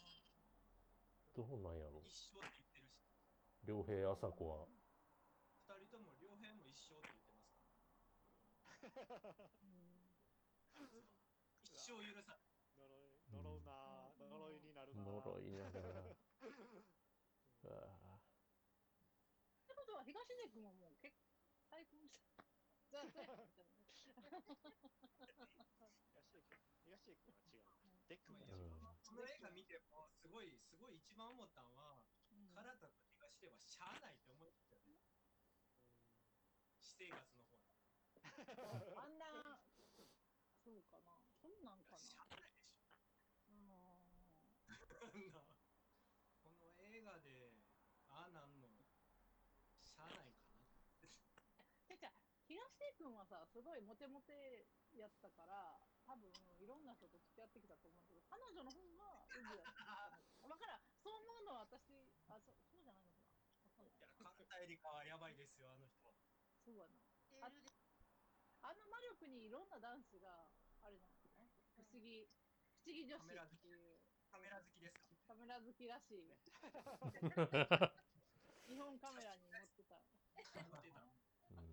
どうなんやろ一生って言ってるし、良平朝子は生って言ってますか？ら。一生許さない。呪い呪うなぁ呪いになるなぁ呪いながらあってことは、東出君はもう結構、再婚した。東出君は違うデックも違う、この映画見ても、すごい、すごい一番思ったのは、唐田と東出はしゃあないって思ったよね。私生活の方に。あんな、そうかな。そんなんかな。しゃあないでしょ。うんなこの映画で、ああなんの、しゃあないかなって。てか、東出君はさ、すごいモテモテやったから、多分いろんな人と付き合ってきたと思うけど、彼女の方がウブやった。わからん。そう思うのは私、あ、そそうじゃないのかな。いいや、唐田エリカはやばいですよ、あの人は。そうやな。ああの魔力にいろんなダンスがあるじゃないですかね。不思議、不思議女子っていうカメラ好きですか？カメラ好きらしい。日本カメラに載ってた。持ってた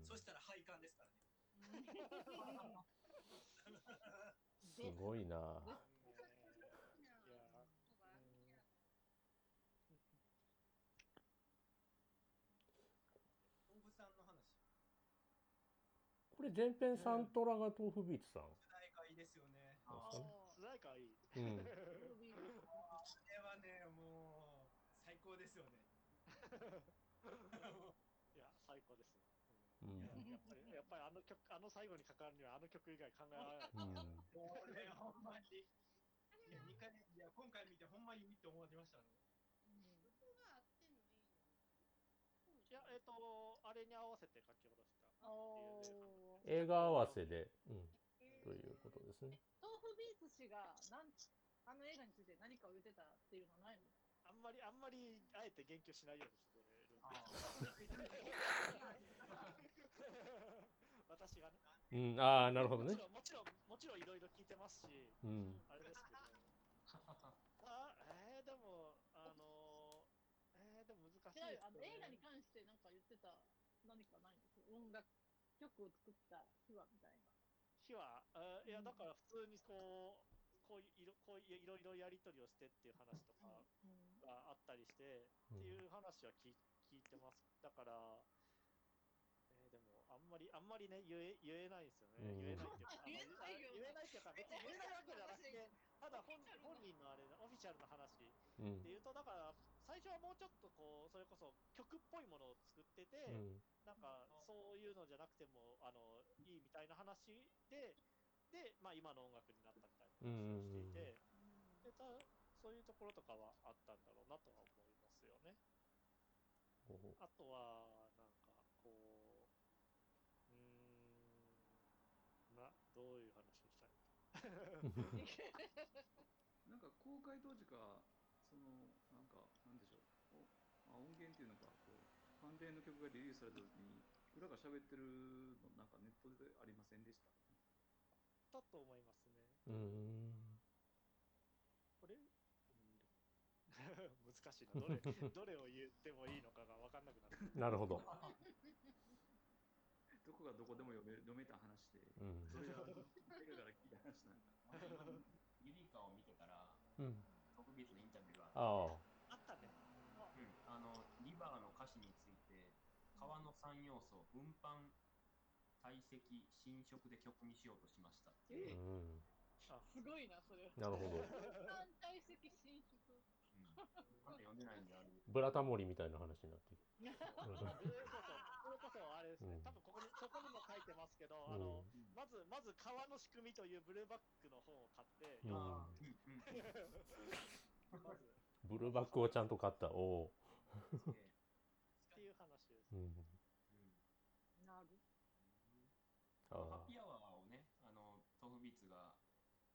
そしたら配管ですからね。すごいな豆腐さんの話。これ全編サントラが豆腐ビーツさん？主題歌いいですよね。主題歌いい。うん。あれはね、もう、最高ですよね。いや最高です、うん。いややっぱりやっぱりあの曲あの最後にかかるにはあの曲以外考えられない、うん。もうね、ほんまに。いや、二回、いや、今回見てほんまに見て思いましたね。いやえっ、とあれに合わせて書き下ろしたお映画合わせで、うん、ということですね。豆腐ビーツ氏がなんあの映画について何かを言ってたっていうのはないの？あんまりあんまりあえて言及しないようにしてるんで。私がね。うんああなるほどね。もちろんもちろんもちろんいろいろ聞いてますし、うん。あれですけど。あえー、でもあのえー、でも難しいです違うよ。あの映画に関して何か言ってた何かないんですよ音楽曲を作った秘話みたいな。日は、あいやだから普通にこうこういういろこういういろいろやり取りをしてっていう話とかがあったりして、っていう話は聞い聞いてます。だから、えーでも、あんまり、あんまりね、言え、言えないですよね。うん。言えないっていうか、あの 言えないよ。言えないっていうか、別に言えないわけじゃなくて、ただ本本人のあれ、オフィシャルな話うん。っていうと、だから、最初はもうちょっとこう、それこそ曲っぽいものを作ってて、うん。なんか、そういうのじゃなくても、あの、いいみたいな話で、で、まあ今の音楽になったみたいな話をしていて、でたそういうところとかはあったんだろうなとは思いますよね。あとは、なんか、こう、うーん、な、どういう話 なんか公開当時か、その、なんか、なんでしょう、おまあ、音源っていうのか、こう、関連の曲がリリースされた時に、裏が喋ってるの、なんかネットでありませんでした？だと思いますね。うんこれ、う ん難しいな。どれ、どれを言ってもいいのかが分かんなくなる。なるほど。どこがどこでも読め読めた話で、うん。それは映画から聞いた話なんか。ユリカを見てたら、うん。特別なインタビューがあって、あったね。うん、あのリバーの歌詞について川の3要素運搬堆積侵食で曲にしようとしましたっていう、うん。すごいな、それ。なるほど。反対席伸縮。まだ読んでないんであるブラタモリみたいな話になってるそ ですね、うん。多分ここに、そこにも書いてますけど、うん。あの、まず、まず川の仕組みというブルーバックの本を買って、うん。まず、ブルーバックをちゃんと買った。おおっていう話です。うん。なる。あハッピーアワーをねあの豆腐ビーツが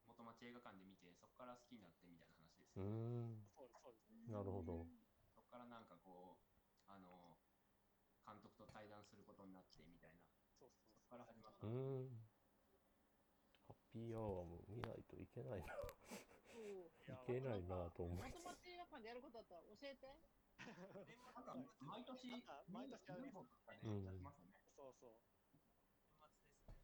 元町映画館で見てそこから好きになってみたいな話ですん。そうです、そうです。なるほどそこからなんかこうあの監督と対談することになってみたいなそうそうそこから始まった、うん。ハッピーアワーも見ないといけないな。いけないなと思う元町映画館でやることだったら教えて。なんか毎年毎年ある年本とね、そうそう。年末ですね。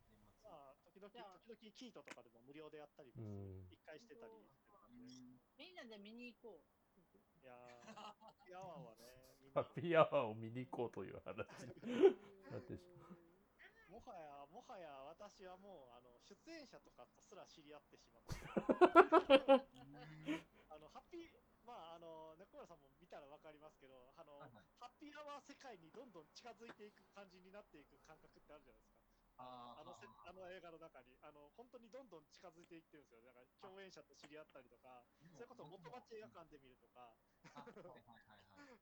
年末まあ、時々、時々キートとかでも無料でやったりうもん。一回してたり。みんなで見に行こいやー、ハッピーアワーはね、ハッピーアワーを見に行こうという話。だってしもはや、もはや私はもう、あの、出演者とかとすら知り合ってしまって。あの、ハッピー、まあ、あの、猫村さんも見たらわかりますけど、あの、はいはいハッピーアワー世界にどんどん近づいていく感じになっていく感覚ってあるじゃないですか。ああのせあの映画の中に、あの、本当にどんどん近づいていってるんですよ。だから、共演者と知り合ったりとか、それこそ元町映画館で見るとか、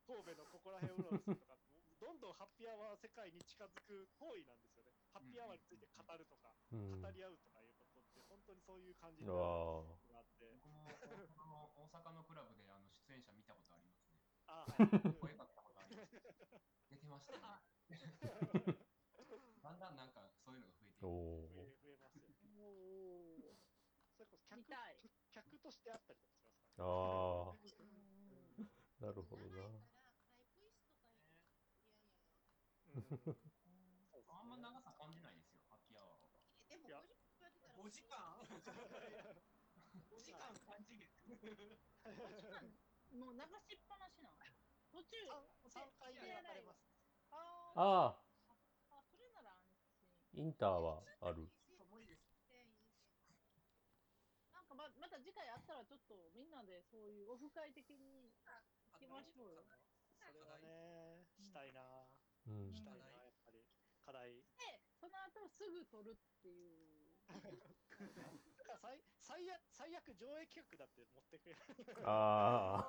神戸のここら辺うろうろするとか、どんどんハッピーアワー世界に近づく行為なんですよね。ハッピーアワーについて語るとか、うん語り合うとかいうことって、本当にそういう感じがあって、僕も大阪の大阪のクラブであの出演者見たことありますね。あはい声かけたことあります。出てましたよね。だんだんなんかそういうのが増えて増え増えますよ。う。おお。それこそ客見たい。客としてあったりとかしますから、ね。ああなるほどなうんそうあんま長さ感じないですよ、ハッピーアワーは。でもいや5時間 ?5 時間感じる。もう。流しっぱなしなの。途中。3回で分かれます。あーあああ、それなら安心インターはある。なんかままた次回あったらちょっとみんなでそう。いう。オフ会的に行きましょう。よ。それはね、したいな、う。んしたいな、やっぱり。課題。で、その後すぐ撮るっていう。だから最最悪最悪上映企画だって持ってくれる。あ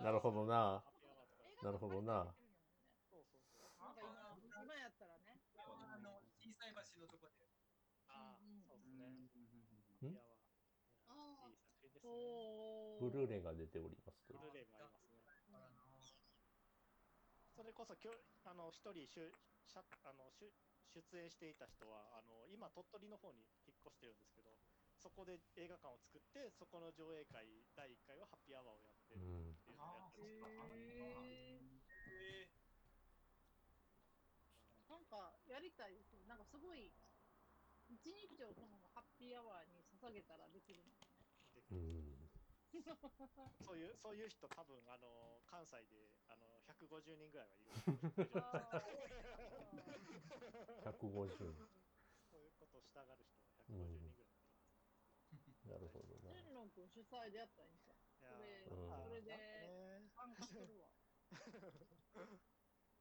あなるほどななるほどなそうそうそう。なんか今今やったらね。あの、小さい橋のとこで。ああ、そうですね。んハッピーアワー。いい作品ですね。おブルーレイが出ておりますとブルーレイもありますね。それこそきょあの一人しゅしゃあのしゅ出演していた人はあの今鳥取の方に引っ越してるんですけどそこで映画館を作ってそこの上映会第1回はハッピーアワーをやってるうんっていうのをやってるんですよへえなんかやりたいですね。なんかすごい一日をそのハッピーアワーに捧げたらできるのね。うん そういう、そういう人多分、あの、関西で、あの、150人ぐらいはいる。150そういうことをしたがる人は150人ぐらいいる。なるほどな天龍君主催でやったらいいんじゃん。いやそれ、うんまあそれでね参加するわ。うん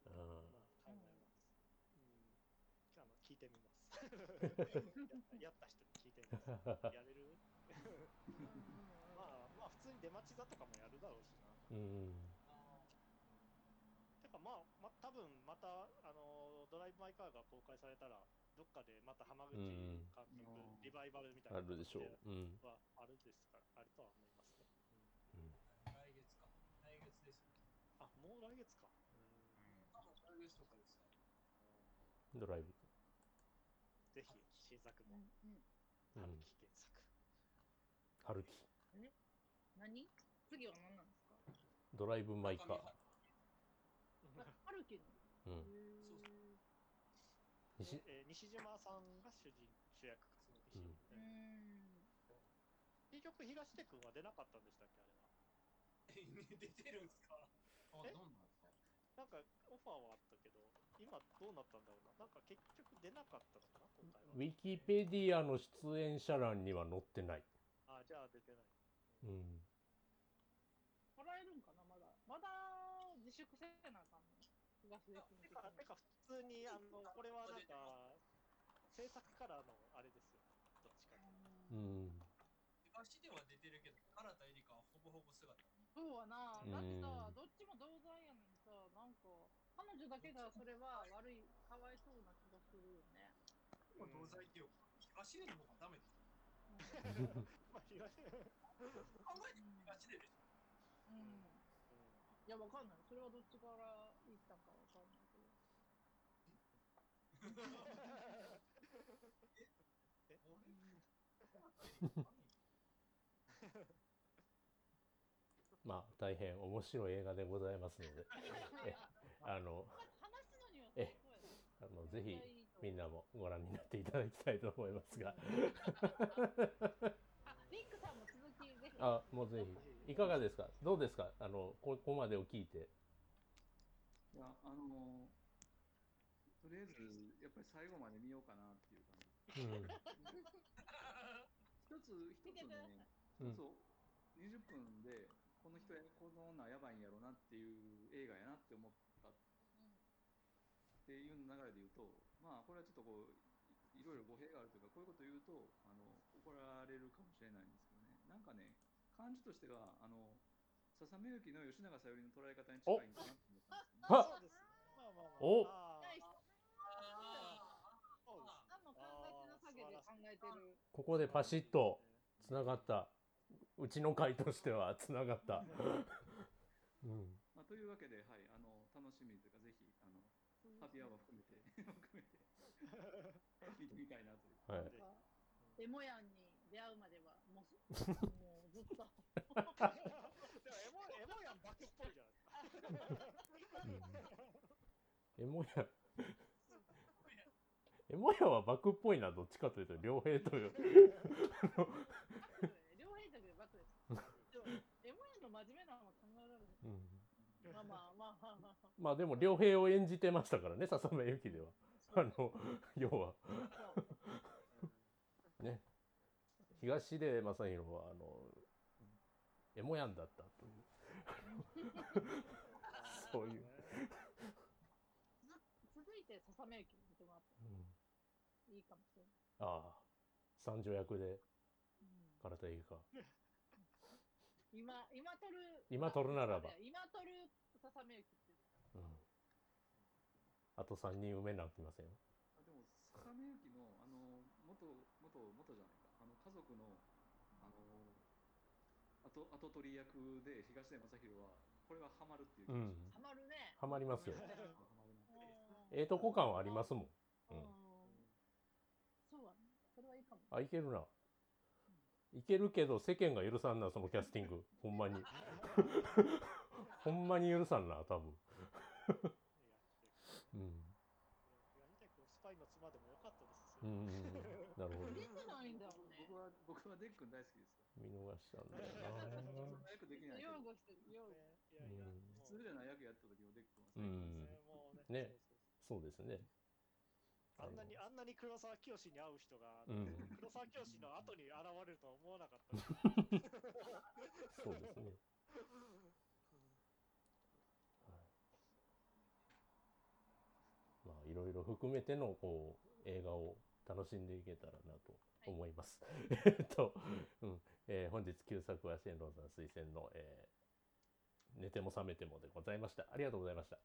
まあ、考えます。うん。あの、聞いてみます。ややった人に聞いてみます。やれるまあ、まあ、普通に出待ち座とかもやるだろうしな。うんてかまあ、まあ、多分また、ドライブ・マイ・カーが公開されたら、どっかでまた浜口監督、うん。リバイバルみたいなあるでしょう。ん。はあるですか？ら、あるとは思いますね。来月か。来月ですよ。あ、もう来月か。う来月とかですよ。ドライブ。ぜひ、新作も、うんうん。春うん。樹原作。春樹何？次は何なんですか？ドライブ・マイ・カー。あ春樹の？うん西えー西島さんが主人主役か。うんうーん。結局、東出君は出なかったんでしたっけ、あれは？え？出てるんですかあ、え？どんなんですかなんか、オファーはあったけど、今どうなったんだろうな？なんか結局出なかったのかな、今回は。ウィキペディアの出演者欄には載ってないあ、じゃあ出てない。うん払えるんかな？まだ。まだ自粛せなあかんの？東出君的てか、てに。か普通に、あの、これはなんか、制作からのあれですよ。どっちかというん東では出てるけど、唐田エリカはほぼほぼ姿。そうはな。うんだってさ、どっちも同罪やのにさ、なんか、彼女だけがそれは悪い、かわいそうな気がするよね。もう同罪っていうか、東出の方がダメです。まあ、東出、うん考えて東出でしょ。うん。いや、わかんない。それはどっちから言ったんかわかんないけど。え まあ大変面白い映画でございますので。えあの話すのにはえ。あのぜひみんなもご覧になっていただきたいと思いますが。あ、リンクさんも続きぜひ。あもうぜひ。いかがですか？どうですか？あのこここまでを聞いて。いや、あのとりあえず、やっぱり最後まで見ようかなっていう感じ。うん一つ、一つね、うん一つ20分で、この人や、この女やばいんやろなっていう映画やなって思ったっていう流れで言うと、まあ、これはちょっとこう、いろいろ語弊があるというか、こういうこと言うと、あの、怒られるかもしれないんですけどね、なんかね、感じとしては、あの、笹目由紀の吉永小百合の捉え方に近いんだなって思ったんですね。はそうです。まあまあまあ。おあーナイスそうです何の考えの陰で考えてる。ここでパシッとつながった。うちの会としてはつながった、うん、まあ、というわけで、はい、あの楽しみというか、ぜひ、あのハッピーアワー含めて、含めて、見てみたいなという。はい。なんかエモヤンに出会うまでは、もう、もうずっと。でもエモ、エモやんバクっぽいじゃないですか。エモヤエモヤはバクっぽいなどっちかというと良平という。両変だけどバックです。でも、エモヤンの真面目なのは考えられまあまあまあまあまあ。まあでも良平を演じてましたからね笹目由紀では。あの要は。ね。東出正宏はあのエモヤンだったという。そういう、続いて、笹目駅に見てもらってうん、いいかもしれない。ああ。三女役で。うん。空手いいか今、今撮る。今撮るならば。今撮る笹目駅って。うん。あと3人埋めなきません？よあでも、笹目由紀の、あの、元、元、元じゃないか、あの、家族の、あの、後、後取り役で東出正宏は、これはハマるっていう気がします。ハマるね。ハマりますよ。ええとこ感はありますもん。うんうんそうだね。それはいいかも。あいけるな。いけるけど世間が許さんなそのキャスティング。ほんまに。ほんまに許さんな多分。うん。スパパイの妻でもよかったですうよ。んなるほど。出てないんだよね。僕は、僕はデックン大好きですよ。見逃したんだよそんな。な役できないけど擁護してる、擁護。や普通じゃない役やった時のデックンはうん。ね。そうですねあんなに、あんなに黒沢清に会う人が、うん黒沢清の後に現れるとは思わなかったです。そうですねまあいろいろ含めてのこう映画を楽しんでいけたらなと思います。えっ と、うんえー本日旧作はシェンロンさん推薦の、えー寝ても覚めてもでございました。ありがとうございました。